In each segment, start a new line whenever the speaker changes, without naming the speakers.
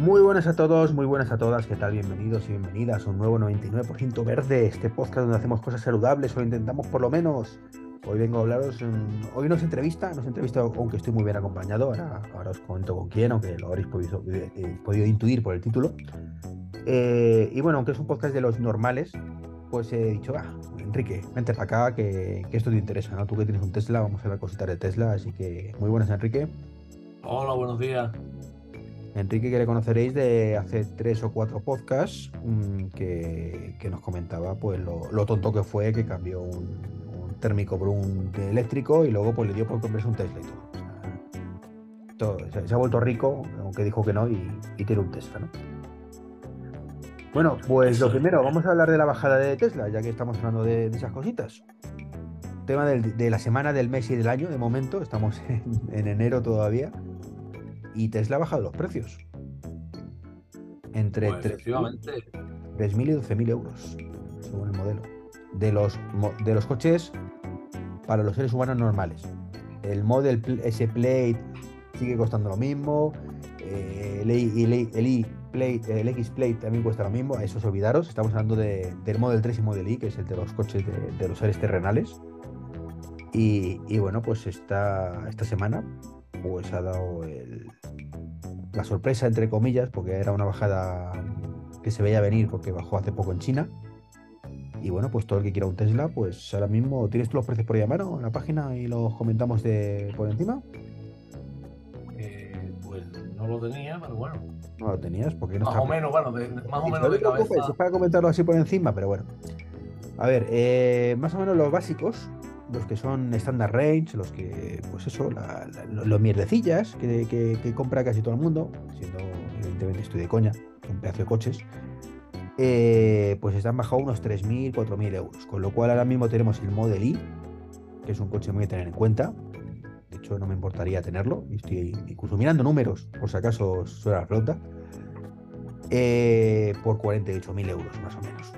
Muy buenas a todos, muy buenas a todas, ¿qué tal? Bienvenidos y bienvenidas a un nuevo 99% verde, este podcast donde hacemos cosas saludables o intentamos por lo menos. Hoy vengo a hablaros, hoy nos entrevista, nos entrevista, aunque estoy muy bien acompañado, ahora, os comento con quién, aunque lo habréis podido, eh, podido intuir por el título. Eh, y bueno, aunque es un podcast de los normales, pues he dicho, ah, Enrique, vente para acá, que, que, esto te interesa, ¿no? Tú que tienes un Tesla, vamos a ver cositas de Tesla, así que muy buenas, Enrique.
Hola, buenos días.
Enrique, que le conoceréis de hace tres o cuatro podcasts, mm, que, que, nos comentaba pues lo, tonto que fue que cambió un, térmico por un eléctrico y luego pues le dio por comprarse un Tesla y todo. se, ha vuelto rico, aunque dijo que no, y, y tiene un Tesla, ¿no? Bueno, pues lo primero, vamos a hablar de la bajada de Tesla, ya que estamos hablando de, esas cositas. Tema de la semana, del mes y del año, de momento, estamos en enero todavía y Tesla ha bajado los precios. Entre pues 3.000 y 12.000 euros, según el modelo. De los, de los coches para los seres humanos normales. El Model S Plate sigue costando lo mismo. Eh, el, el, Plate, el X Plate también cuesta lo mismo. A eso olvidaros. Estamos hablando de, del Model 3 y Model I, que es el de los coches de, los seres terrenales. Y, y, bueno, pues esta, esta semana pues ha dado la sorpresa, entre comillas, porque era una bajada que se veía venir porque bajó hace poco en China. Y bueno, pues todo el que quiera un Tesla, pues ahora mismo tienes tú los precios por llamar en la página y los comentamos de por encima.
Eh, pues no lo tenía, pero bueno.
No lo tenías, porque
no Más o menos, bueno, más o menos de cabeza.
Es para comentarlo así por encima, pero bueno. A ver, eh, más o menos los básicos los que son standard range, los que, pues eso, los mierdecillas que, compra casi todo el mundo, siendo evidentemente estoy de coña, un pedazo de coches, eh, pues están bajado unos 3.000, 4.000 euros. Con lo cual ahora mismo tenemos el Model I, que es un coche muy a tener en cuenta. De hecho, no me importaría tenerlo. Estoy incluso mirando números, por si acaso suena la flota. Eh, por 48.000 euros más o menos.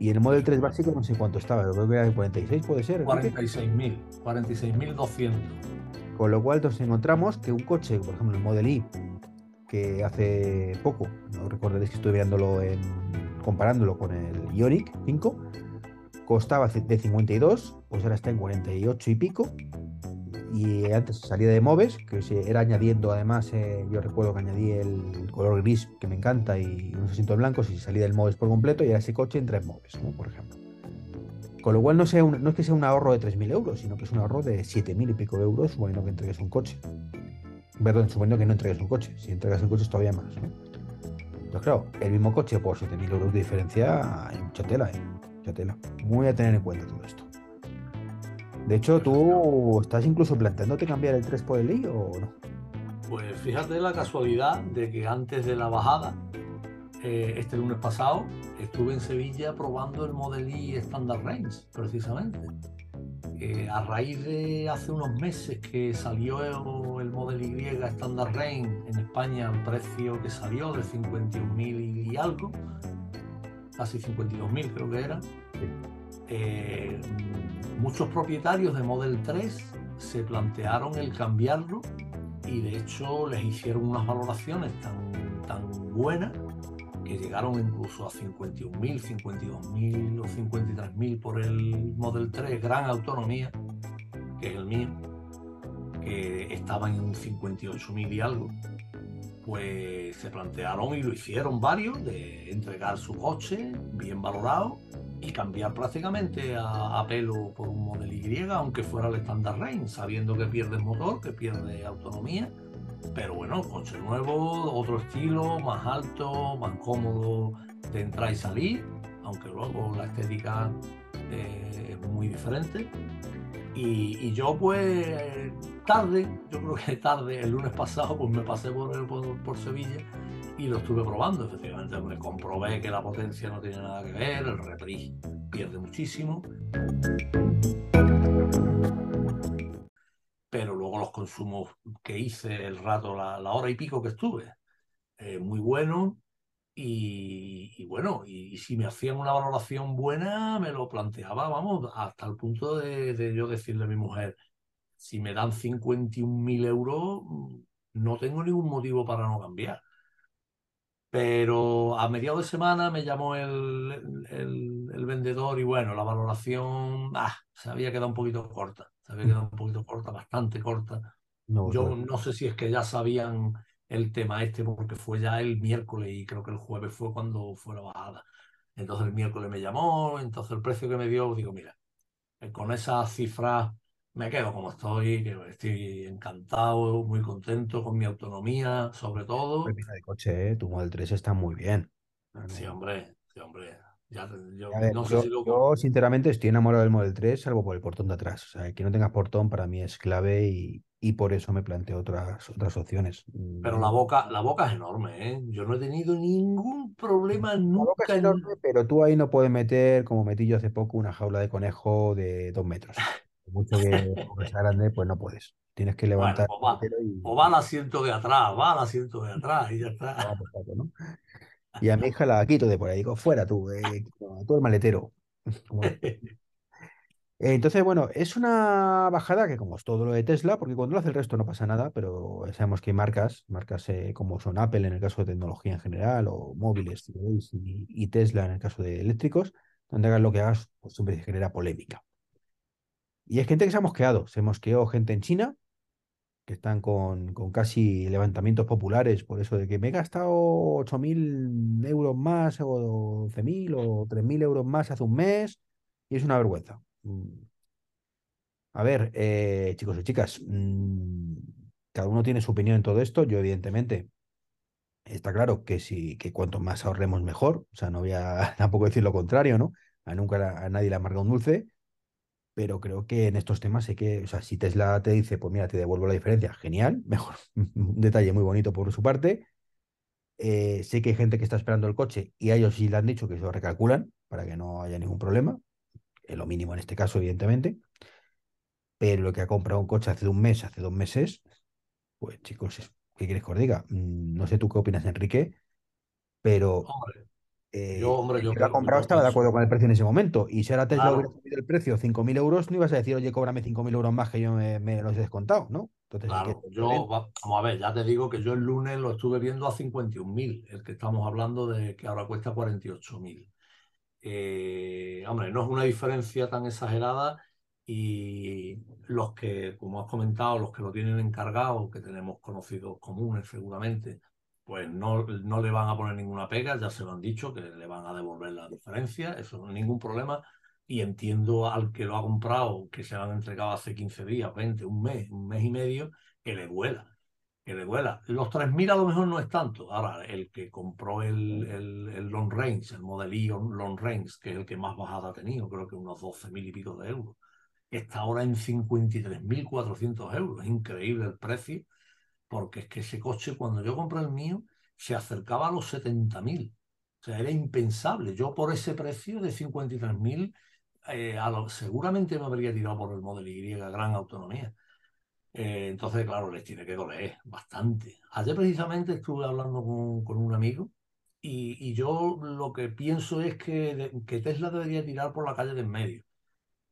Y el Model 3 básico no sé cuánto estaba, creo que era de 46, puede ser.
46.000, 46.200.
Con lo cual nos encontramos que un coche, por ejemplo el Model I, que hace poco, no recordaréis que estoy viéndolo en, comparándolo con el Ionic 5, costaba de 52, pues ahora está en 48 y pico, y antes salía de Moves, que era añadiendo además, eh, yo recuerdo que añadí el, color gris que me encanta y unos asientos blancos y salía del Moves por completo y ahora ese coche en Moves, ¿no? por ejemplo. Con lo cual no, es que sea un ahorro de 3.000 euros, sino que es un ahorro de 7.000 y pico euros suponiendo que entregues un coche. Perdón, suponiendo que no entregues un coche. Si entregas un coche es todavía más. ¿no? Entonces, claro, el mismo coche por 7.000 euros de diferencia, hay mucha tela. Mucha tela. Muy a tener en cuenta todo esto. De hecho, ¿tú estás incluso planteándote cambiar el 3 por el I o no?
Pues fíjate la casualidad de que antes de la bajada, eh, este lunes pasado, estuve en Sevilla probando el Model I Standard Range, precisamente. Eh, a raíz de hace unos meses que salió el, Model Y Standard Range en España a un precio que salió de 51.000 y algo, casi 52.000 creo que era. Eh, muchos propietarios de Model 3 se plantearon el cambiarlo y de hecho les hicieron unas valoraciones tan, tan buenas que llegaron incluso a 51.000, 52.000 o 53.000 por el Model 3 gran autonomía, que es el mío, que estaba en un 58.000 y algo. Pues se plantearon y lo hicieron varios de entregar su coche bien valorado y cambiar prácticamente a, pelo por un Model Y, aunque fuera el Standard Range, sabiendo que pierde motor, que pierde autonomía. Pero bueno, coche nuevo, otro estilo, más alto, más cómodo de entrar y salir, aunque luego la estética eh, muy diferente. Y, yo pues tarde, yo creo que tarde, el lunes pasado pues me pasé por, por Sevilla y lo estuve probando. Efectivamente, me comprobé que la potencia no tiene nada que ver, el reprise pierde muchísimo. Pero luego los consumos que hice el rato, la, hora y pico que estuve, eh, muy bueno. Y, bueno, y, si me hacían una valoración buena, me lo planteaba, vamos, hasta el punto de, de yo decirle a mi mujer, si me dan 51.000 euros, no tengo ningún motivo para no cambiar. Pero a mediados de semana me llamó el, el, el vendedor y bueno, la valoración ah, se había quedado un poquito corta, se había quedado un poquito corta, bastante corta.
No,
Yo no sé si es que ya sabían el tema este porque fue ya el miércoles y creo que el jueves fue cuando fue la bajada. Entonces el miércoles me llamó, entonces el precio que me dio, digo, mira, eh, con esas cifras me quedo como estoy, que estoy encantado, muy contento con mi autonomía, sobre todo.
de coche, ¿eh? Tu Model 3 está muy bien. No,
Sí, hombre, sí, hombre. Ya, yo
ver,
no sé
yo,
si lo...
yo sinceramente estoy enamorado del Model 3, salvo por el portón de atrás. O sea, que no tengas portón para mí es clave y, y por eso me planteo otras, otras opciones. Mm,
Pero
en-
la boca, la boca es enorme, ¿eh? Yo no he tenido ningún problema
La boca es
nunca en...
enorme, pero tú ahí no puedes meter, como metí yo hace poco, una jaula de conejo de dos metros. Mucho que sea grande, pues no puedes. Tienes que
Bueno,
levantar
pues va,
maletero
pues va al asiento de atrás, va al asiento de atrás y ya está.
saco, ¿no? Y a mi hija la quito de por ahí. Digo, fuera tú, eh, tú el maletero. Entonces, bueno, es una bajada que como es todo lo de Tesla, porque cuando lo hace el resto no pasa nada, pero sabemos que hay marcas, marcas eh, como son Apple en el caso de tecnología en general, o móviles y, y Tesla en el caso de eléctricos, donde hagas lo que hagas, pues siempre se genera polémica. Y hay gente que se ha mosqueado, se mosqueó gente en China, que están con, con casi levantamientos populares por eso de que me he gastado 8.000 euros más, o 11.000 o 3.000 euros más hace un mes, y es una vergüenza. Mm, A ver, eh, chicos y chicas, mm, cada uno tiene su opinión en todo esto. Yo, evidentemente, está claro que si, que cuanto más ahorremos, mejor. O sea, no voy a tampoco decir lo contrario, ¿no? A nunca a nadie le amarga un dulce, pero creo que en estos temas hay que, o sea, si Tesla te dice, pues mira, te devuelvo la diferencia, genial, mejor. Un detalle muy bonito por su parte. Eh, sé que hay gente que está esperando el coche y a ellos sí le han dicho que se lo recalculan para que no haya ningún problema. Es lo mínimo en este caso, evidentemente. Pero lo que ha comprado un coche hace un mes, hace dos meses, pues chicos, ¿qué quieres que os diga? Mm, No sé tú qué opinas, Enrique, pero
Hombre, yo,
eh,
hombre, yo,
que lo ha comprado
yo
estaba de acuerdo con el precio en ese momento. Y si ahora Tesla hubiera
claro,
subido el precio 5.000 euros, no ibas a decir, oye, cóbrame 5.000 euros más que yo me, me los he descontado, ¿no? Entonces que
claro, yo, vamos a ver, ya te digo que yo el lunes lo estuve viendo a 51.000, el que estamos hablando de que ahora cuesta 48.000. Eh, hombre, no es una diferencia tan exagerada y los que, como has comentado, los que lo tienen encargado, que tenemos conocidos comunes seguramente, pues no, no le van a poner ninguna pega, ya se lo han dicho, que le van a devolver la diferencia, eso no es ningún problema. Y entiendo al que lo ha comprado, que se lo han entregado hace 15 días, 20, un mes, un mes y medio, que le duela que le duela. Los 3.000 a lo mejor no es tanto. Ahora, el que compró el, el, el Long Range, el Model I Long Range, que es el que más bajada ha tenido, creo que unos 12.000 y pico de euros, está ahora en 53.400 euros. Es increíble el precio, porque es que ese coche, cuando yo compré el mío, se acercaba a los 70.000. O sea, era impensable. Yo por ese precio de 53.000, eh, seguramente me habría tirado por el Model Y, gran autonomía. Eh, entonces, claro, les tiene que doler bastante. Ayer precisamente estuve hablando con, con un amigo y, y yo lo que pienso es que, de- que Tesla debería tirar por la calle de en medio.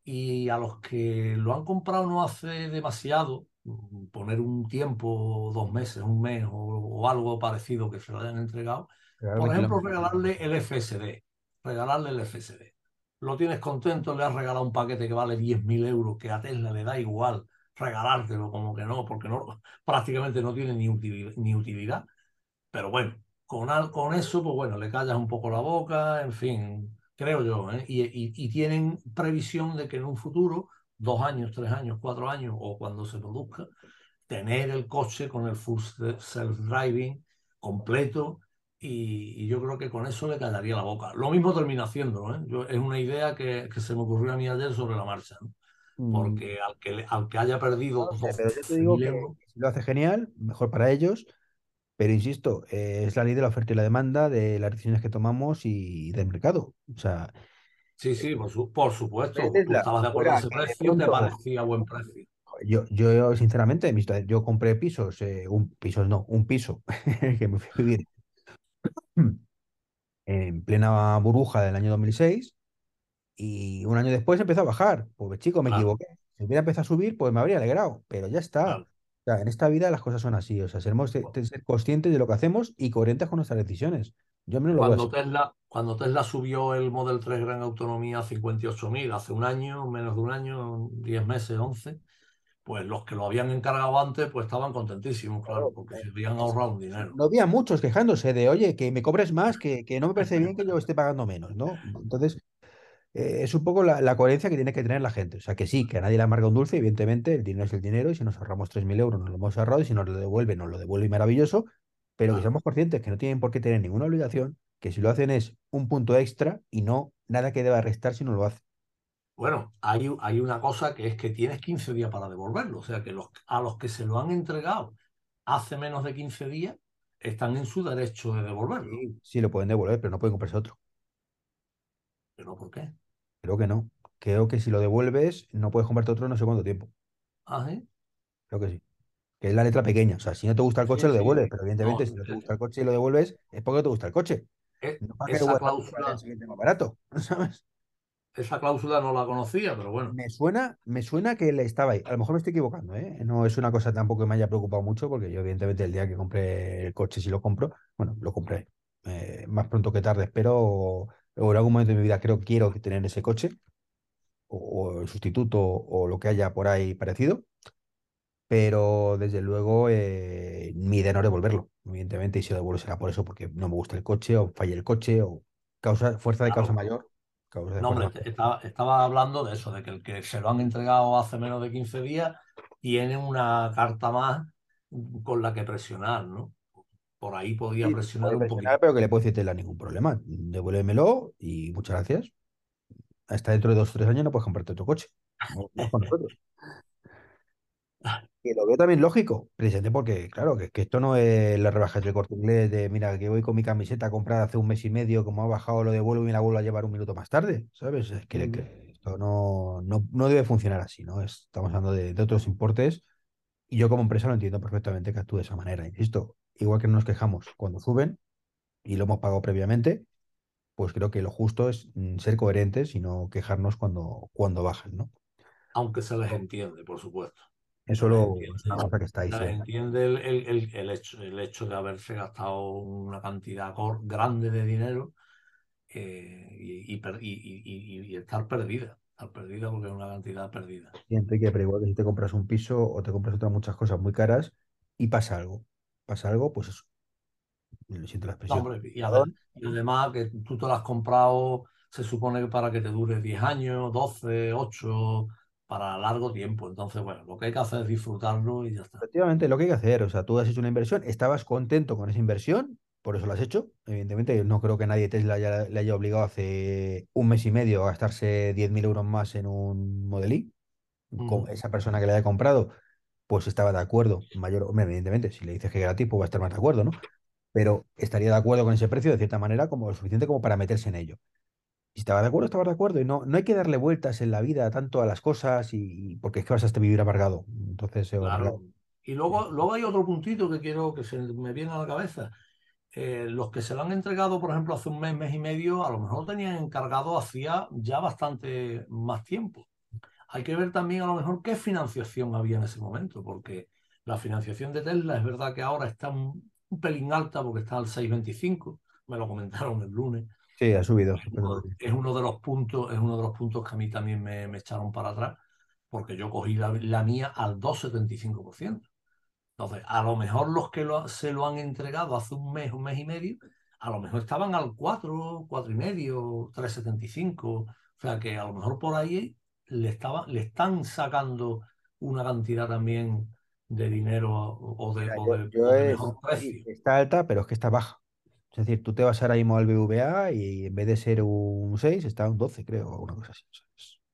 Y a los que lo han comprado no hace demasiado, mm, poner un tiempo, dos meses, un mes o, o algo parecido que se lo hayan entregado,
Regalarme
por ejemplo, regalarle el FSD. Regalarle el FSD. Lo tienes contento, le has regalado un paquete que vale 10.000 euros, que a Tesla le da igual regalártelo, como que no, porque no, prácticamente no tiene ni utilidad, ni utilidad. Pero bueno, con, al- con eso, pues bueno, le callas un poco la boca, en fin, creo yo, ¿eh? Y, y- y tienen previsión de que en un futuro, dos años, tres años, cuatro años, o cuando se produzca, tener el coche con el full self-driving completo. Y, y yo creo que con eso le callaría la boca. Lo mismo termina haciéndolo, ¿eh? Yo- es una idea que, que se me ocurrió a mí ayer sobre la marcha, ¿no? Porque al que, le- al que haya perdido
No lo sé, pero yo te digo
12.000
que
euros,
si lo hace genial, mejor para ellos. Pero insisto, eh, es la ley de la oferta y la demanda, de las decisiones que tomamos y del mercado. O sea,
Sí, sí, por, su- por
de
supuesto. Tú
Tesla,
estabas de acuerdo en ese precio, te parecía buen precio.
Yo, yo, sinceramente, yo compré pisos, eh, un piso, no, un piso que me fui a vivir en plena burbuja del año 2006 y un año después empezó a bajar. Pues chico, me
Claro,
equivoqué. Si hubiera empezado a subir, pues me habría alegrado, pero ya está.
claro.
sea, en esta vida las cosas son así. O sea, seremos ser conscientes de lo que hacemos y coherentes con nuestras decisiones. Yo lo
Cuando. Tesla, cuando Tesla subió el Model 3 Gran Autonomía a 58.000 hace un año, menos de un año, 10 meses, 11, pues los que lo habían encargado antes pues estaban contentísimos, claro,
Claro,
porque
eh,
se habían ahorrado un dinero.
No había muchos quejándose de, oye, que me cobres más, que, que no me parece bien que yo esté pagando menos, ¿no? Entonces, eh, es un poco la, la coherencia que tiene que tener la gente. O sea, que sí, que a nadie le amarga un dulce, evidentemente, el dinero es el dinero y si nos ahorramos 3.000 euros, nos lo hemos ahorrado y si nos lo devuelve, nos lo devuelve y maravilloso, pero que seamos conscientes que no tienen por qué tener ninguna obligación, que si lo hacen es un punto extra y no nada que deba restar si no lo hace.
Bueno, hay, hay una cosa que es que tienes 15 días para devolverlo, o sea que los, a los que se lo han entregado hace menos de 15 días están en su derecho de devolverlo.
Sí, sí lo pueden devolver, pero no pueden comprarse otro.
¿Pero por qué?
Creo que no. Creo que si lo devuelves, no puedes comprarte otro no sé cuánto tiempo.
¿Ah, sí?
Creo que sí. Que es la letra pequeña. O sea, si no te gusta el coche,
Sí,
lo
sí.
devuelves. Pero
No,
evidentemente, si no te
eh,
gusta el coche y lo devuelves, es porque no te gusta el coche.
eh,
No para que
esa
al
cláusula,
siguiente más barato. ¿Sabes?
esa cláusula no la conocía, pero bueno.
Me suena, me suena que le estaba ahí. A lo mejor me estoy equivocando, ¿eh? No es una cosa tampoco que me haya preocupado mucho, porque yo, evidentemente, el día que compré el coche, si lo compro, bueno, lo compré eh, más pronto que tarde, espero, en algún momento de mi vida creo quiero tener ese coche, o, o el sustituto, o lo que haya por ahí parecido. pero desde luego eh, mi idea no es devolverlo, evidentemente, y si lo devuelvo será por eso, porque no me gusta el coche, o falla el coche, o causa, fuerza de causa mayor. Causa de
No,
fuerza
hombre,
mayor.
estaba, estaba hablando de eso, de que el que se lo han entregado hace menos de 15 días tiene una carta más con la que presionar, ¿no? Por ahí podía
Sí,
presionar un
presionar,
poquito.
pero que le puedo decir Tesla ningún problema. Devuélvemelo y muchas gracias. Hasta dentro de dos o tres años no puedes comprarte otro coche. No, no con nosotros. Y lo veo también lógico, precisamente porque, claro, que, que esto no es las rebajas del Corte Inglés de, mira, que voy con mi camiseta comprada hace un mes y medio, como ha bajado, lo devuelvo y me la vuelvo a llevar un minuto más tarde, ¿sabes? Es que,
Mm.
que esto no, no, no debe funcionar así, ¿no? Es- estamos hablando de, de otros importes y yo como empresa lo entiendo perfectamente que actúe de esa manera, insisto. Igual que no nos quejamos cuando suben y lo hemos pagado previamente, pues creo que lo justo es mm, ser coherentes y no quejarnos cuando, cuando bajan, ¿no?
Aunque se les entiende, por supuesto.
Eso lo, es una cosa que está ahí
se les entiende el, el- el- el hecho, el hecho de haberse gastado una cantidad grande de dinero eh, y- y estar perdida. Estar perdida porque es una cantidad perdida.
Sí, Enrique, pero igual que si te compras un piso o te compras otras muchas cosas muy caras y pasa algo. Pasa algo, pues eso. y Lo siento la
No,
expresión.
hombre, y, además que tú te lo has comprado, se supone que para que te dure 10 años, 12, 8, para largo tiempo. Entonces, bueno, lo que hay que hacer es disfrutarlo y ya está.
Efectivamente, lo que hay que hacer, o sea, tú has hecho una inversión, estabas contento con esa inversión, por eso lo has hecho. Evidentemente, no creo que nadie Tesla haya- le haya obligado hace un mes y medio a gastarse 10.000 euros más en un Model. Con
Ujú.
esa persona que le haya comprado, pues estaba de acuerdo. Mayor, hombre, evidentemente, si le dices que gratis, pues va a estar más de acuerdo, ¿no? Pero estaría de acuerdo con ese precio de cierta manera, como lo suficiente como para meterse en ello. Si estaba de acuerdo, estaba de acuerdo. Y no, no hay que darle vueltas en la vida tanto a las cosas y, porque es que vas a estar vivir amargado. Entonces, eh.
Claro. Y luego, luego hay otro puntito que quiero que se me viene a la cabeza. Eh, los que se lo han entregado, por ejemplo, hace un mes, mes y medio, a lo mejor tenían encargado hacía ya bastante más tiempo. Hay que ver también a lo mejor qué financiación había en ese momento, porque la financiación de Tesla es verdad que ahora está un, un pelín alta porque está al 6,25, me lo comentaron el lunes.
Sí, ha subido.
Es uno, es uno de los puntos, es uno de los puntos que a mí también me, me echaron para atrás, porque yo cogí la, la mía al 2,75%. Entonces, a lo mejor los que lo- se lo han entregado hace un mes, un mes y medio, a lo mejor estaban al 4, 4 y medio, 3,75. O sea que a lo mejor por ahí le, estaba, le están sacando una cantidad también de dinero o de,
Mira,
o
yo,
de-
yo
o de
es-
mejor precio.
está alta, pero es que está baja. Es decir, tú te vas ahora mismo al BVA y en vez de ser un 6, está un 12, creo, o una cosa así.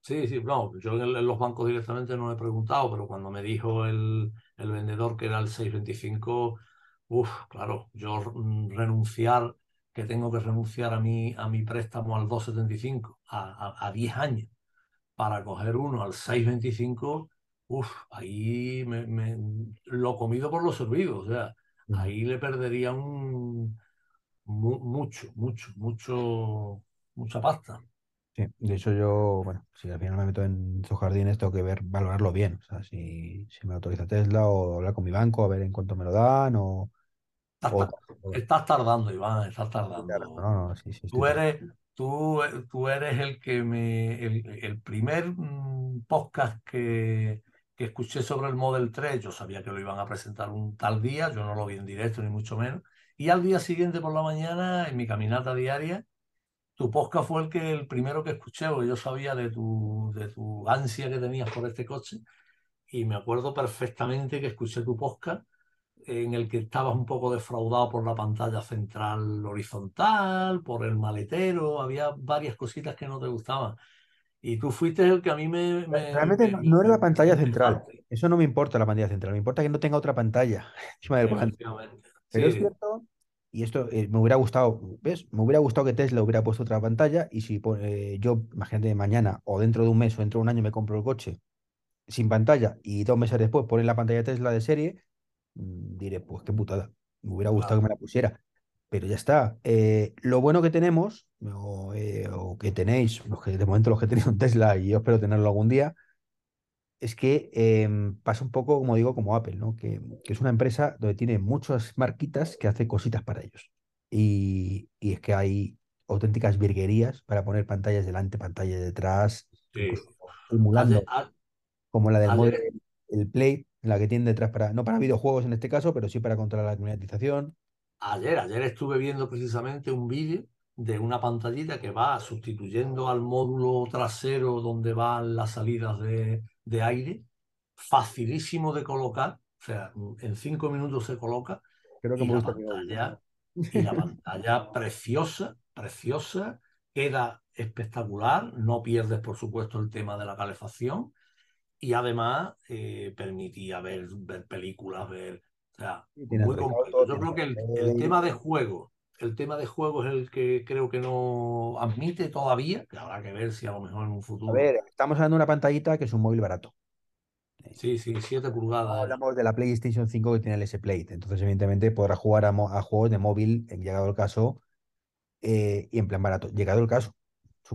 Sí, sí, no, yo en, el- en los bancos directamente no he preguntado, pero cuando me dijo el, el vendedor que era el 625, uff, claro, yo renunciar, que tengo que renunciar a mi, a mi préstamo al 275, a, a, a 10 años, para coger uno al 625, uff, ahí me, me- lo comido por lo servido, o sea,
Ujú.
ahí le perdería un, mu- mucho, mucho, mucho, mucha pasta.
Sí, de hecho yo, bueno, si al final me meto en esos jardines, tengo que ver, valorarlo bien. O sea, si, si me autoriza Tesla o hablar con mi banco a ver en cuánto me lo dan o...
Estás,
o
ta- estás tardando, Iván, estás tardando.
no, no, sí, sí,
Tú eres, tú, tú eres el que me, el, el primer mm, podcast que, que escuché sobre el Model 3, yo sabía que lo iban a presentar un tal día, yo no lo vi en directo ni mucho menos, y al día siguiente por la mañana, en mi caminata diaria, tu podcast fue el que el primero que escuché, porque yo sabía de tu, de tu ansia que tenías por este coche, y me acuerdo perfectamente que escuché tu podcast en el que estabas un poco defraudado por la pantalla central horizontal, por el maletero, había varias cositas que no te gustaban. Y tú fuiste el que a mí me, me,
Realmente
me-
no, era la pantalla central. Eso no me importa la pantalla central. Me importa que no tenga otra pantalla encima del. Pero es
Sí,
cierto, y esto eh, me hubiera gustado, ¿ves? Me hubiera gustado que Tesla hubiera puesto otra pantalla y si eh, yo, imagínate, mañana o dentro de un mes o dentro de un año me compro el coche sin pantalla y dos meses después ponen la pantalla Tesla de serie, diré, pues qué putada. Me hubiera gustado que me la pusiera. Pero ya está. Eh, lo bueno que tenemos, o, eh, o que tenéis, los que de momento los que tenéis un Tesla y yo espero tenerlo algún día, es que em, pasa un poco, como digo, como Apple, ¿no? Que, que es una empresa donde tiene muchas marquitas que hace cositas para ellos. Y, y es que hay auténticas virguerías para poner pantallas delante, pantallas detrás,
Sí.
Simulando,
a-
como la del el Play, la que tiene detrás para, no para videojuegos en este caso, pero sí para controlar la climatización.
ayer, ayer estuve viendo precisamente un vídeo de una pantallita que va sustituyendo al módulo trasero donde van las salidas de, de aire, facilísimo de colocar, o sea, en cinco minutos se coloca
Creo que
y
hemos
la pantalla, y la pantalla preciosa, preciosa, queda espectacular, no pierdes por supuesto el tema de la calefacción y además eh, permitía ver, ver películas, ver, o sea, muy completo. Yo creo que el, tema de juego, el tema de juego es el que creo que no admite todavía, que habrá que ver si a lo mejor en un
A
futuro.
ver, estamos hablando de una pantallita que es un móvil barato. Eh,
Sí, sí, 7
No
pulgadas.
hablamos de la PlayStation 5 que tiene el S-Plate. Entonces, evidentemente, podrá jugar a, a juegos de móvil, en llegado el caso, eh, y en plan barato. Llegado el caso,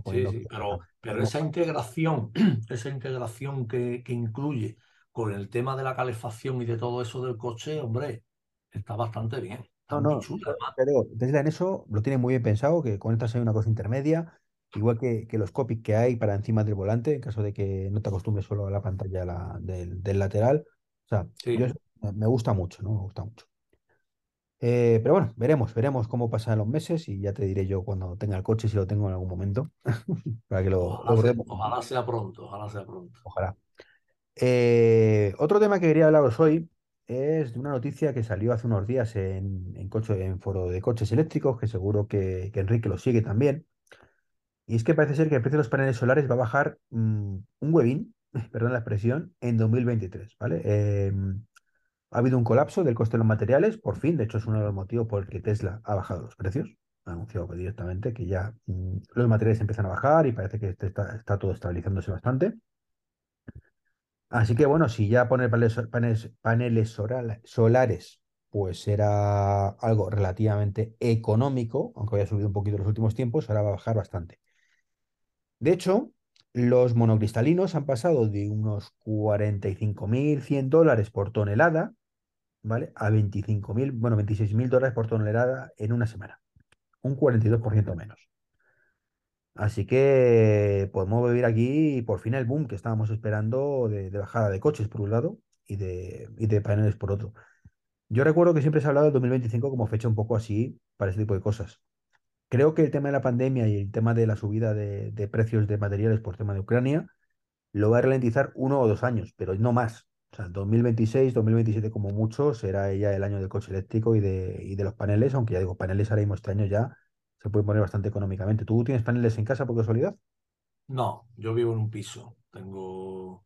Sí,
que
sí, pero, pero esa integración, esa integración que, que incluye con el tema de la calefacción y de todo eso del coche, hombre, está bastante bien. Está
No, no,
chula,
yo
además.
te digo, Tesla en eso lo tiene muy bien pensado, que conectas ahí una cosa intermedia, igual que, que los copies que hay para encima del volante, en caso de que no te acostumbres solo a la pantalla la- del, del lateral. O sea,
Sí.
me gusta mucho, ¿no? Me gusta mucho. Eh, pero bueno, veremos, veremos cómo pasan los meses y ya te diré yo cuando tenga el coche, si lo tengo en algún momento, para que lo, lo
Ojalá sea,
probemos juntos.
ojalá sea pronto, ojalá sea pronto.
Ojalá. Eh, otro tema que quería hablaros hoy es de una noticia que salió hace unos días en, en, coche, en foro de coches eléctricos, que seguro que, que Enrique lo sigue también. Y es que parece ser que el precio de los paneles solares va a bajar mm, un huevín, perdón la expresión, en 2023, ¿vale? Eh, ha habido un colapso del coste de los materiales, por fin, de hecho es uno de los motivos por el que Tesla ha bajado los precios. Ha anunciado directamente que ya mm, los materiales empiezan a bajar y parece que este está, todo estabilizándose bastante. Así que bueno, si ya poner paneles, solares, pues era algo relativamente económico, aunque haya subido un poquito en los últimos tiempos, ahora va a bajar bastante. De hecho, los monocristalinos han pasado de unos 45.100 dólares por tonelada, ¿vale? A 25.000, bueno, 26.000 dólares por tonelada en una semana. Un 42% menos. Así que podemos vivir aquí por fin el boom que estábamos esperando de, de bajada de coches por un lado y de, y de paneles por otro. Yo recuerdo que siempre se ha hablado del 2025 como fecha un poco así para ese tipo de cosas. Creo que el tema de la pandemia y el tema de la subida de, de precios de materiales por tema de Ucrania lo va a ralentizar uno o dos años, pero no más. O sea, 2026, 2027 como mucho será ya el año del coche eléctrico y de, y de los paneles, aunque ya digo, paneles ahora mismo este año ya se puede poner bastante económicamente. ¿Tú tienes paneles en casa por casualidad?
No, yo vivo en un piso. Tengo,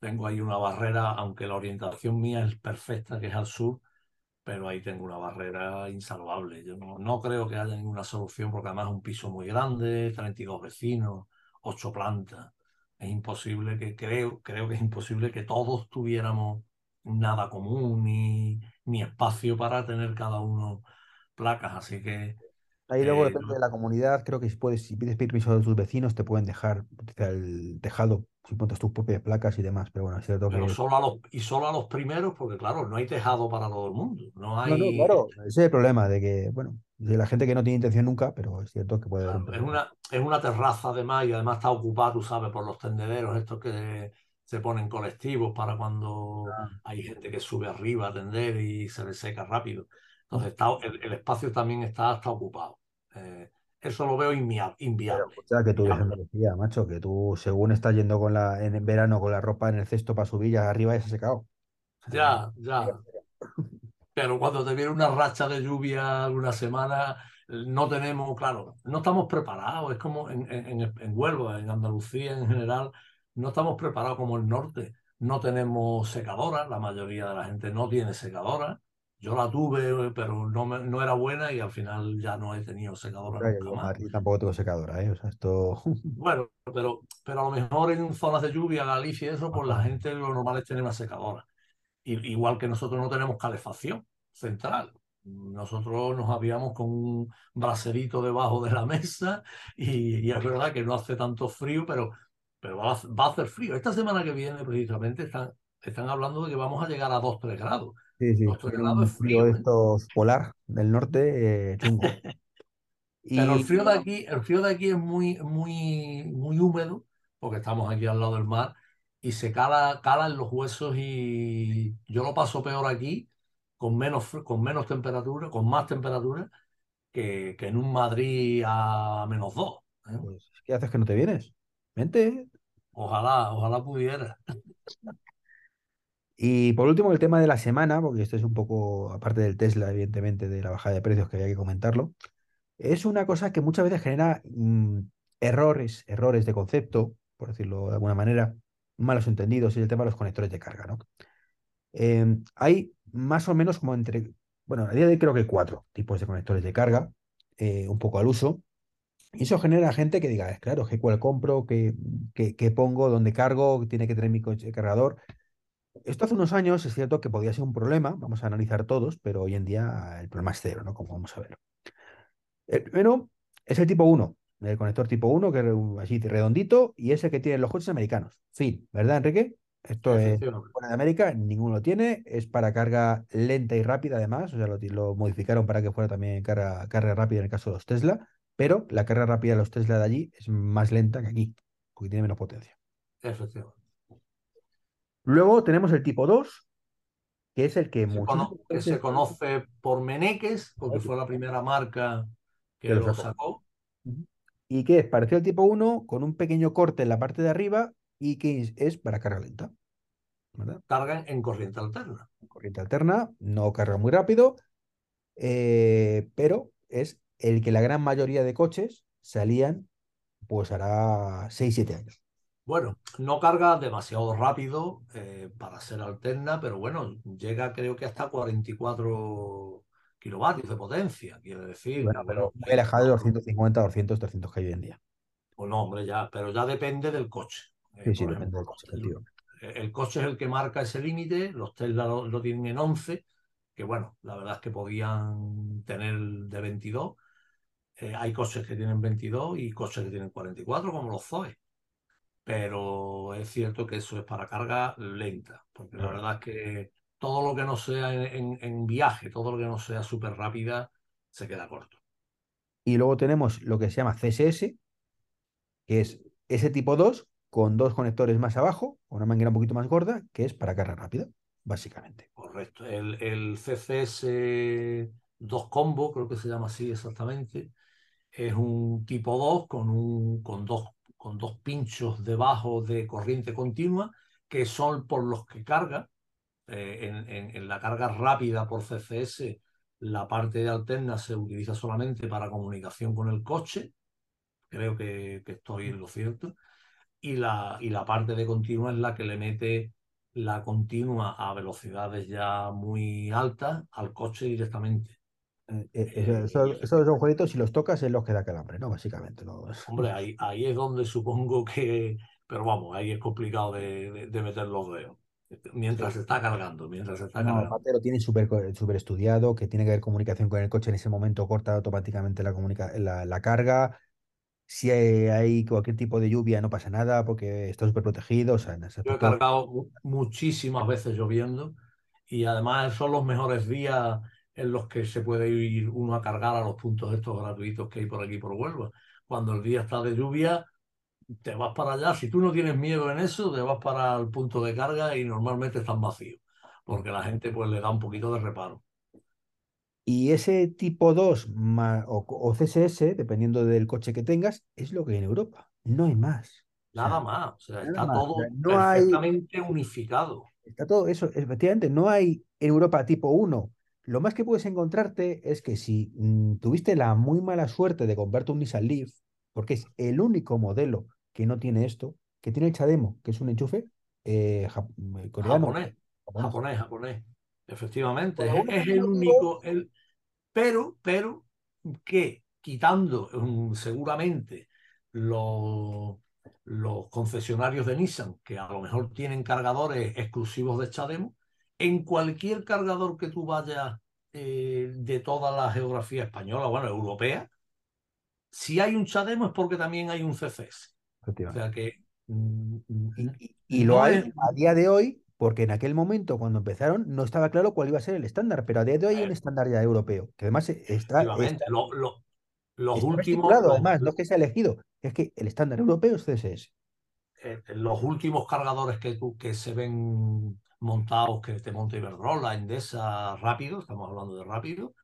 tengo ahí una barrera, aunque la orientación mía es perfecta, que es al sur, pero ahí tengo una barrera insalvable. Yo no, no creo que haya ninguna solución, porque además es un piso muy grande, 32 vecinos, 8 plantas. Es imposible que, creo, creo que es imposible que todos tuviéramos nada común ni, ni espacio para tener cada uno placas. Así que
Ahí luego
Eh,
depende de la comunidad, creo que si puedes, si pides permiso de tus vecinos, te pueden dejar el tejado, si montas tus propias placas y demás, pero bueno, es cierto
pero
que...
solo a los, y solo a los primeros, porque claro, no hay tejado para todo el mundo. No
No, no,
hay.
claro, ese es el problema de que, bueno, de la gente que no tiene intención nunca, pero es cierto que puede haber un
Claro, es una, es una terraza además y además está ocupada, tú sabes, por los tendederos estos que se ponen colectivos para cuando
Ah,
hay gente que sube arriba a tender y se le seca rápido. Entonces está, el, el espacio también está, está ocupado. Eh, eso lo veo
Pero
inviable.
escucha, que tú. Andalucía, macho, que tú según estás yendo con la, en verano con la ropa en el cesto para subir, ya arriba ya se ha secado. O sea,
Ya, ya. Pero cuando te viene una racha de lluvia alguna semana, no tenemos, claro, no estamos preparados. Es como en, en, en- en Huelva, en Andalucía en general, no estamos preparados como el norte. No tenemos secadora, la mayoría de la gente no tiene secadora. Yo la tuve, pero no, me- no era buena y al final ya no he tenido secadora nunca
yo en
más.
Tampoco tengo secadora, ¿eh? O sea, esto...
Bueno, pero, pero a lo mejor en zonas de lluvia, Galicia y eso, pues la gente lo normal es tener una secadora. I- Igual que nosotros no tenemos calefacción central. Nosotros nos habíamos con un braserito debajo de la mesa y, y es verdad que no hace tanto frío, pero, pero va, a, va a hacer frío. Esta semana que viene precisamente están, están hablando de que vamos a llegar a 2-3 grados.
Sí, sí,
2-3
tiene
grados
un
es
frío de estos polar del norte, eh, chungo.
Pero el frío de aquí, el frío de aquí es muy, muy, muy húmedo, porque estamos aquí al lado del mar, y se cala, cala en los huesos y yo lo paso peor aquí, con menos, con menos temperatura, con más temperatura, que, que en un Madrid a menos dos. ¿eh?
pues, ¿qué haces que no te vienes? Vente.
Ojalá, ojalá pudiera.
Y por último, el tema de la semana, porque esto es un poco, aparte del Tesla, evidentemente, de la bajada de precios, que había que comentarlo, es una cosa que muchas veces genera mm, errores, errores de concepto, por decirlo de alguna manera, malos entendidos, y el tema de los conectores de carga, ¿no? Eh, hay más o menos como entre, bueno, a día de hoy creo que cuatro tipos de conectores de carga, eh, un poco al uso, y eso genera gente que diga, es claro, ¿qué cuál compro? ¿Qué, qué, qué pongo? ¿Dónde cargo? ¿Tiene que tener mi coche cargador? Esto hace unos años es cierto que podía ser un problema, vamos a analizar todos, pero hoy en día el problema es cero, ¿no? Como vamos a ver. El primero es el tipo 1, el conector tipo 1, que es así redondito, y es el que tienen los coches americanos. Fin, ¿verdad, Enrique? Esto es fuera de América, ninguno lo tiene, es para carga lenta y rápida además, o sea, lo, lo modificaron para que fuera también carga, carga rápida en el caso de los Tesla, pero la carga rápida de los Tesla de allí es más lenta que aquí, porque tiene menos potencia.
Efectivamente.
Luego tenemos el tipo 2, que es el que
Se
muchísimos
cono- que se conoce por Meneques, porque fue la primera marca que
que lo sacó. Y que es parecido al tipo 1 con un pequeño corte en la parte de arriba y que es, para carga lenta. ¿verdad?
Cargan en corriente alterna.
Corriente alterna, no carga muy rápido, eh, pero es el que la gran mayoría de coches salían pues hará 6-7 años.
Bueno, no carga demasiado rápido eh, para ser alterna, pero bueno, llega creo que hasta 44 kilovatios de potencia. Quiere decir
bueno, pero muy alejado de los 150, 200, 300 que hay hoy en día.
pues no, hombre, ya, pero ya depende del coche. Eh,
Sí, sí, depende
ejemplo,
del coche,
el coche es el que marca ese límite, los Tesla lo, lo tienen en 11, que bueno, la verdad es que podían tener de 22. Eh, hay coches que tienen 22 y coches que tienen 44, como los Zoe. Pero es cierto que eso es para carga lenta, porque la verdad es que todo lo que no sea en, en- en viaje, todo lo que no sea súper rápida, se queda corto.
Y luego tenemos lo que se llama CSS, que es ese tipo 2 con dos conectores más abajo, con una manguera un poquito más gorda, que es para carga rápida, básicamente.
Correcto. El, el CCS 2 Combo, creo que se llama así exactamente, es un tipo 2 con, un, con, dos, con dos pinchos debajo de corriente continua, que son por los que carga. Eh, en, la carga rápida por CCS, la parte de alterna se utiliza solamente para comunicación con el coche. Creo que, que estoy en lo cierto. Y la, y la parte de continua es la que le mete la continua a velocidades ya muy altas al coche directamente.
Eh, eh,
Eh,
eso- eso- esos agujeritos, si los tocas, es los que da calambre, ¿no? Básicamente. ¿no?
Hombre, ahí, ahí es donde supongo que, pero vamos, ahí es complicado de, de- de meter los dedos. Mientras se está cargando, mientras se está
No,
cargando.
aparte lo tienen súper estudiado, que tiene que haber comunicación con el coche en ese momento, corta automáticamente la, comunica- la, la carga. Si hay, hay cualquier tipo de lluvia, no pasa nada porque está súper protegido. O sea, en ese
Yo he cargado mu- muchísimas veces lloviendo y además son los mejores días en los que se puede ir uno a cargar a los puntos estos gratuitos que hay por aquí por Huelva. Cuando el día está de lluvia, te vas para allá. Si tú no tienes miedo en eso, te vas para el punto de carga y normalmente están vacíos, porque la gente pues le da un poquito de reparo.
Y ese tipo 2 ma- o, o CSS, dependiendo del coche que tengas, es lo que hay en Europa. No hay más. O sea,
Nada más, o sea, está
más.
Todo
no hay,
perfectamente unificado.
está todo eso. Efectivamente, no hay en Europa tipo 1. Lo más que puedes encontrarte es que si mm, tuviste la muy mala suerte de comprarte un Nissan Leaf, porque es el único modelo que no tiene esto, que tiene el Chademo, que es un enchufe eh, jap- eh, coreano,
Japonés,
japonés.
japonés, japonés. Efectivamente,
Por
es, el único, el, pero, pero que quitando mm, seguramente los, los concesionarios de Nissan, que a lo mejor tienen cargadores exclusivos de Chademo, en cualquier cargador que tú vayas eh, de toda la geografía española, bueno, europea, si hay un Chademo es porque también hay un CCS. O sea que mm, mm,
Y, y lo
no
hay
es-
a día de hoy, porque en aquel momento, cuando empezaron, no estaba claro cuál iba a ser el estándar, pero a día de hoy hay un
Eh.
estándar ya europeo, que además está,
efectivamente,
está,
lo- lo- los
está
últimos,
además, no es que sea elegido, es que el estándar europeo es CSS.
eh, los últimos cargadores que, tú- que se ven montados, que te monta Iberdrola, Endesa, rápido, estamos hablando de rápido,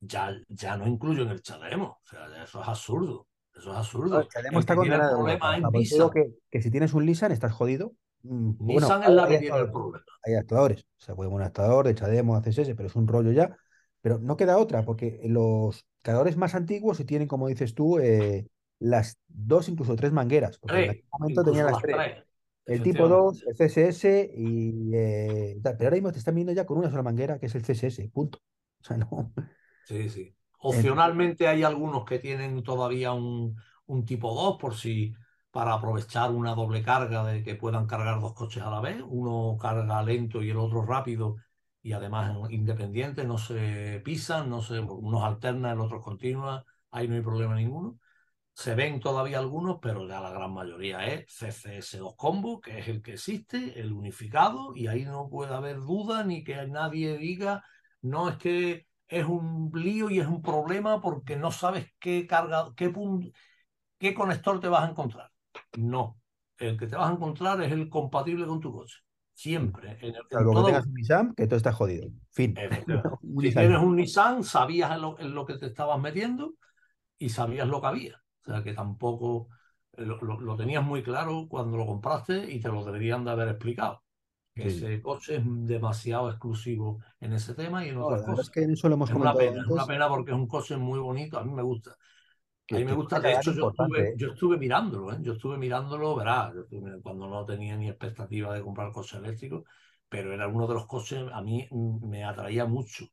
ya, ya no incluyen el Chademo. O sea, eso es absurdo. Eso es absurdo.
El Chademo está condenado en
problema es Nissan.
que, que si tienes un Nissan estás jodido. Mm, Bueno,
Nissan es
hay,
la que tiene el problema.
hay actuadores. O sea, puede un actuador de Chademo a CSS, pero es un rollo ya. Pero no queda otra, porque los cargadores más antiguos sí tienen, como dices tú, eh, las dos, incluso tres mangueras, porque en aquel momento tenían las
las
tres.
tres.
El tipo 2,
efectivamente.
el CSS y eh. Pero ahora mismo te están viendo ya con una sola manguera, que es el CSS, punto. O sea, no.
Sí, sí. Opcionalmente hay algunos que tienen todavía un, un tipo 2 por si para aprovechar una doble carga de que puedan cargar dos coches a la vez, uno carga lento y el otro rápido y además independientes, no se pisan, no se, unos alternan, el otro continua, ahí no hay problema ninguno. Se ven todavía algunos, pero ya la gran mayoría es CCS2 Combo, que es el que existe, el unificado, y ahí no puede haber duda ni que nadie diga, no es que es un lío y es un problema porque no sabes qué carga, qué, qué conector te vas a encontrar. No, el que te vas a encontrar es el compatible con tu coche. Siempre, en, en
salvo que tengas un Nissan, que todo está jodido. Fin.
Si
Nissan.
tienes un Nissan, sabías en lo, en lo que te estabas metiendo y sabías lo que había. Sea que tampoco eh, lo, lo- lo tenías muy claro cuando lo compraste y te lo deberían de haber explicado. Que
Sí.
ese coche es demasiado exclusivo en ese tema y en otras
es
cosas.
que en eso lo hemos
Es una pena, es una pena porque es un coche muy bonito, a mí me gusta. A mí me gusta, de hecho yo estuve,
¿eh?
yo estuve mirándolo, ¿eh? Yo estuve mirándolo, verás, cuando no tenía ni expectativa de comprar coches eléctricos, pero era uno de los coches, a mí mm, me atraía mucho,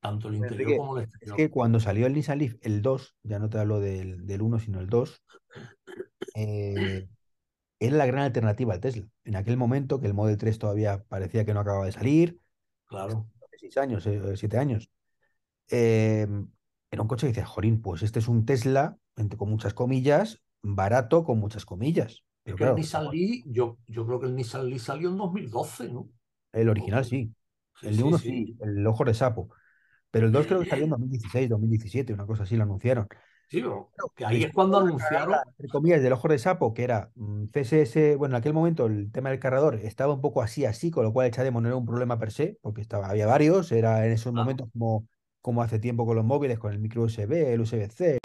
tanto el interior
Enrique,
como el
es
exterior.
que cuando salió el Nissan Leaf, el 2, ya no te hablo del, del 1, sino el 2, eh, era la gran alternativa al Tesla. En aquel momento, que el Model 3 todavía parecía que no acababa de salir,
Claro.
hace 6 años, 7 años, eh, era un coche que decía, Jorín, pues este es un Tesla, con muchas comillas, barato con muchas comillas.
Es
Pero
el Nissan Leaf, yo, yo creo que el Nissan Leaf salió en 2012, ¿no?
el original sí,
Sí,
el de
sí,
1
sí.
sí, el ojo de sapo, pero el 2 creo que salió en 2016, 2017, una cosa así, lo anunciaron.
Sí, pero que ahí es cuando anunciaron,
entre comillas, del ojo de sapo, que era mm, CSS, bueno, en aquel momento el tema del cargador estaba un poco así, así, con lo cual el Chademo no era un problema per se, porque estaba, había varios, era en esos momentos como, como hace tiempo con los móviles, con el micro USB, el USB-C,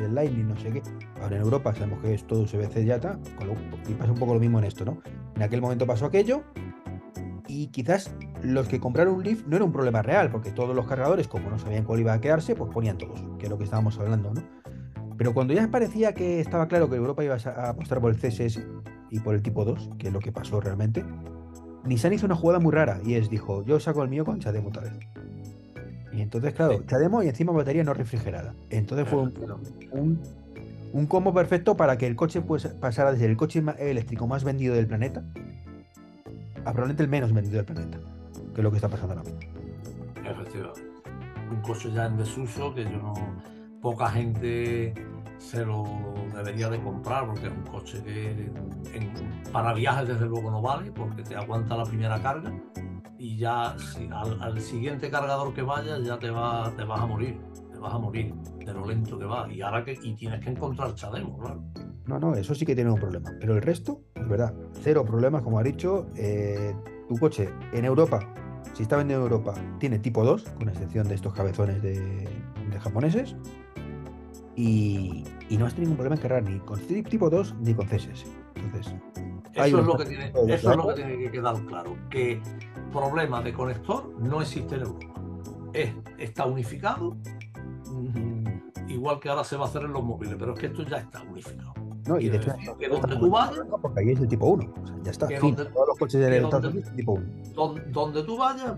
ponemos, el Lightning, no sé qué. Ahora en Europa sabemos que es todo USB-C ya está, y pasa un poco lo mismo en esto, ¿no? En aquel momento pasó aquello, y quizás los que compraron un Leaf no era un problema real, porque todos los cargadores, como no sabían cuál iba a quedarse, pues ponían todos, que es lo que estábamos hablando, ¿no? Pero cuando ya parecía que estaba claro que Europa iba a apostar por el CSS y por el tipo 2, que es lo que pasó realmente, Nissan hizo una jugada muy rara y es, dijo, yo saco el mío con Chademo otra vez. Entonces, claro. Chademo y encima batería no refrigerada. Entonces fue un, un Un combo perfecto para que el coche pues, pasara de ser el coche eléctrico más vendido del planeta a probablemente el menos vendido del planeta, que es lo que está pasando ahora mismo.
Efectivamente. Un coche ya en desuso que yo no. Poca gente se lo debería de comprar porque es un coche que para viajes desde luego no vale porque te aguanta la primera carga y ya al, siguiente cargador que vayas ya te, va, te vas a morir, te vas a morir de lo lento que va y ahora que y tienes que encontrar chademo, claro.
No, no, eso sí que tiene un problema, pero el resto, es verdad, cero problemas, como ha dicho, eh, tu coche en Europa, si está vendido en Europa, tiene tipo 2, con excepción de estos cabezones de, de japoneses, y, no has tenido ningún problema en cargar ni con tipo 2 ni con CSS. Entonces,
eso, es lo, que tiene, eso es lo que tiene que quedar claro, que problema de conector no existe en Europa. Es, está unificado, mm, igual que ahora se va a hacer en los móviles, pero es que esto ya está unificado.
No, y de hecho, que donde tú vayas, porque ahí es el tipo 1, o sea, ya está. Fin, todos los coches de donde, tipo 1.
Donde, donde tú vayas,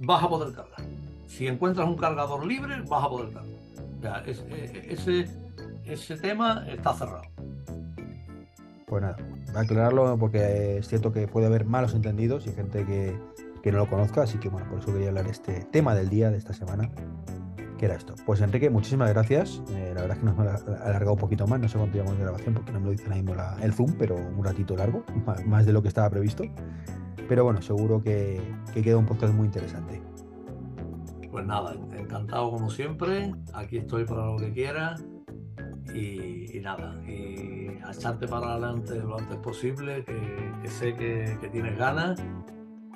vas a poder cargar. Si encuentras un cargador libre, vas a poder cargar. E, ese, ese tema está cerrado.
Pues nada, a aclararlo porque es cierto que puede haber malos entendidos y gente que, no lo conozca, así que bueno, por eso quería hablar de este tema del día de esta semana, que era esto. Pues Enrique, muchísimas gracias. Eh, la verdad es que nos hemos alargado un poquito más, no sé cuánto llevamos de grabación porque no me lo dice ahí mismo el Zoom, pero un ratito largo, más de lo que estaba previsto. Pero bueno, seguro que, que queda un podcast muy interesante.
Pues nada, encantado como siempre. Aquí estoy para lo que quieras. Y, nada, y echarte para adelante lo antes posible, que, sé que, tienes ganas.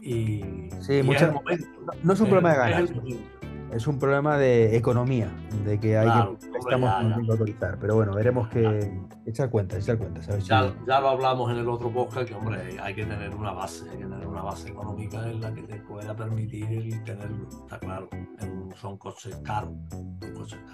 Y,
sí, muchas, no, es un problema de ganas es un problema de economía, de que hay que, estamos que autorizar. Pero bueno, veremos que echar cuenta, echar cuenta.
Ya, ya, lo hablamos en el otro podcast, que hombre, hay que tener una base, hay que tener una base económica en la que te pueda permitir tenerlo, está claro. son coches caros,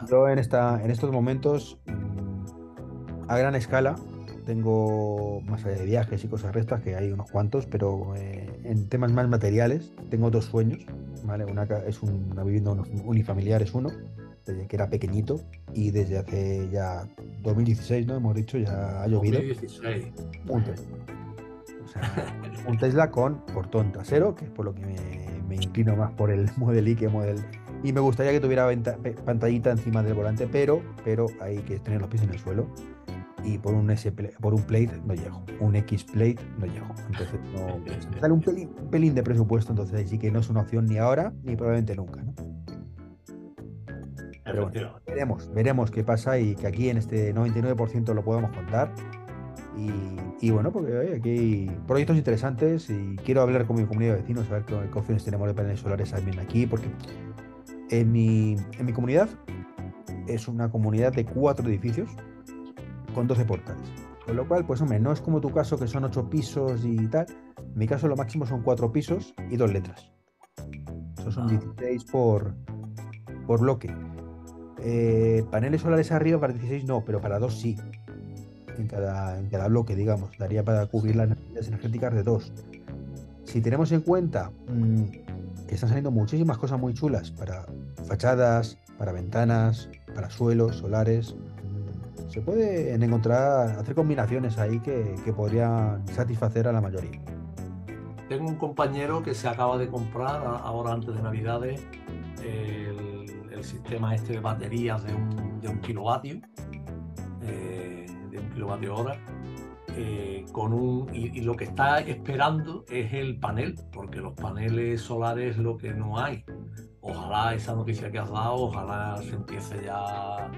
Yo en, esta, en estos momentos, mm, a gran escala, tengo más allá de viajes y cosas restas, que hay unos cuantos, pero eh, en temas más materiales, tengo dos sueños ¿vale? Una, es una vivienda unifamiliar, es uno, desde que era pequeñito y desde hace ya 2016, ¿no? Hemos dicho, ya ha llovido. 2016. Un Tesla. O sea, un Tesla con portón trasero, que es por lo que me, inclino más por el Model I que Model y me gustaría que tuviera pantallita encima del volante, pero, pero hay que tener los pies en el suelo y por un S por un plate no llego, un X plate no llego. Entonces no sale un pelín, de presupuesto, entonces sí que no es una opción ni ahora ni probablemente nunca, ¿no? Pero bueno, veremos, veremos qué pasa y que aquí en este 99% lo podamos contar. Y, bueno, porque aquí hay proyectos interesantes y quiero hablar con mi comunidad de vecinos, a ver qué, opciones tenemos de paneles solares también aquí, porque en mi, en mi comunidad es una comunidad de cuatro edificios, con 12 portales. Con lo cual, pues hombre, no es como tu caso que son 8 pisos y tal. En mi caso lo máximo son 4 pisos y 2 letras. Eso son 16 ah. por, por bloque. Eh, paneles solares arriba para 16 no, pero para 2 sí. En cada, en cada bloque, digamos. Daría para cubrir las necesidades energéticas de 2. Si tenemos en cuenta mmm, que están saliendo muchísimas cosas muy chulas para fachadas, para ventanas, para suelos solares, se pueden encontrar, hacer combinaciones ahí que, podrían satisfacer a la mayoría.
Tengo un compañero que se acaba de comprar ahora antes de Navidades el, sistema este de baterías de un, kilovatio, eh, de un kilovatio hora, eh, con un, y, y, lo que está esperando es el panel, porque los paneles solares lo que no hay. Ojalá esa noticia que has dado, ojalá se empiece ya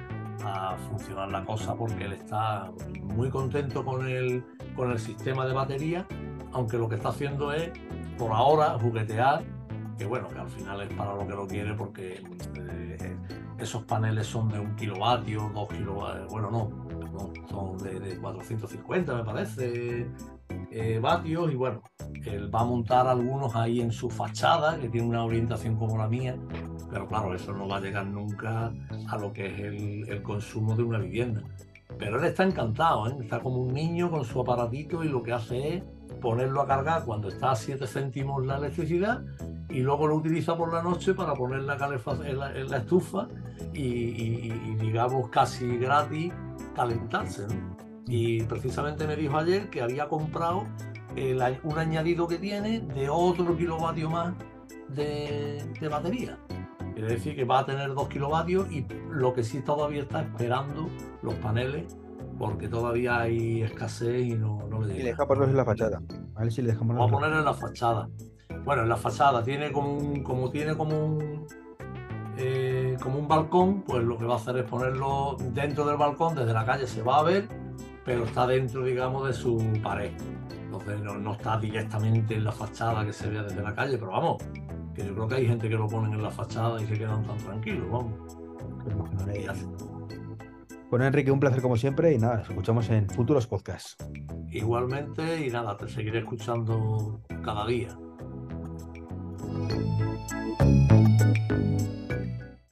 a funcionar la cosa porque él está muy contento con el, con el sistema de batería, aunque lo que está haciendo es, por ahora, juguetear, que bueno, que al final es para lo que lo quiere porque eh, esos paneles son de un kilovatio, dos kilovatios, bueno, no, son de, 450 me parece, eh, vatios y bueno, él va a montar algunos ahí en su fachada, que tiene una orientación como la mía, pero claro, eso no va a llegar nunca a lo que es el, consumo de una vivienda. Pero él está encantado, ¿eh? está como un niño con su aparatito y lo que hace es ponerlo a cargar cuando está a 7 céntimos la electricidad y luego lo utiliza por la noche para poner la en la, estufa y, digamos casi gratis calentarse. Y precisamente me dijo ayer que había comprado un añadido que tiene de otro kilovatio más de batería. Quiere decir que va a tener 2 kilovatios y lo que sí todavía está esperando los paneles porque todavía hay escasez y no, no
le Y deja ponerlos en la fachada.
A ver si le dejamos Vamos a poner en la fachada. Bueno, en la fachada tiene como un, como tiene como un eh, como un balcón, pues lo que va a hacer es ponerlo dentro del balcón, desde la calle se va a ver, pero está dentro, digamos, de su pared. Entonces no, no está directamente en la fachada que se vea desde la calle, pero vamos, que yo creo que hay gente que lo ponen en la fachada y se quedan tan tranquilos, vamos.
Bueno, Enrique, un placer como siempre y nada, nos escuchamos en futuros podcasts.
Igualmente y nada, te seguiré escuchando cada día.